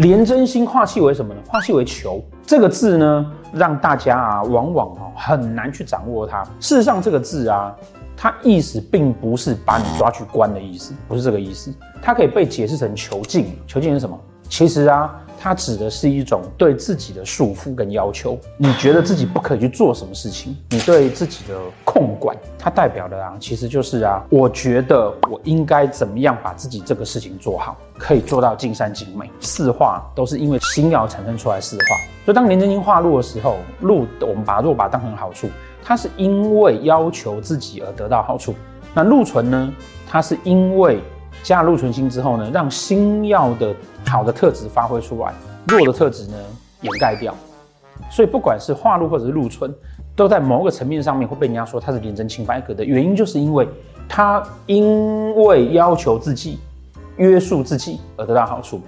廉贞星化气为什么呢？化气为囚这个字呢，让大家啊，往往啊很难去掌握它。事实上，这个字啊，它意思并不是把你抓去关的意思，不是这个意思。它可以被解释成囚禁。囚禁是什么？其实啊，它指的是一种对自己的束缚跟要求。你觉得自己不可以去做什么事情，你对自己的控管，它代表的啊，其实就是啊，我觉得我应该怎么样把自己这个事情做好，可以做到尽善尽美。四化都是因为星曜产生出来四化，所以当廉贞星化禄的时候，禄我们把它若把它当成好处，它是因为要求自己而得到好处。那禄存呢，它是因为。加禄存星之后呢，让星曜的好的特质发挥出来，弱的特质呢掩盖掉。所以不管是化禄或者是禄存，都在某个层面上面会被人家说他是廉政清白格的原因，就是因为他因为要求自己、约束自己而得到好处。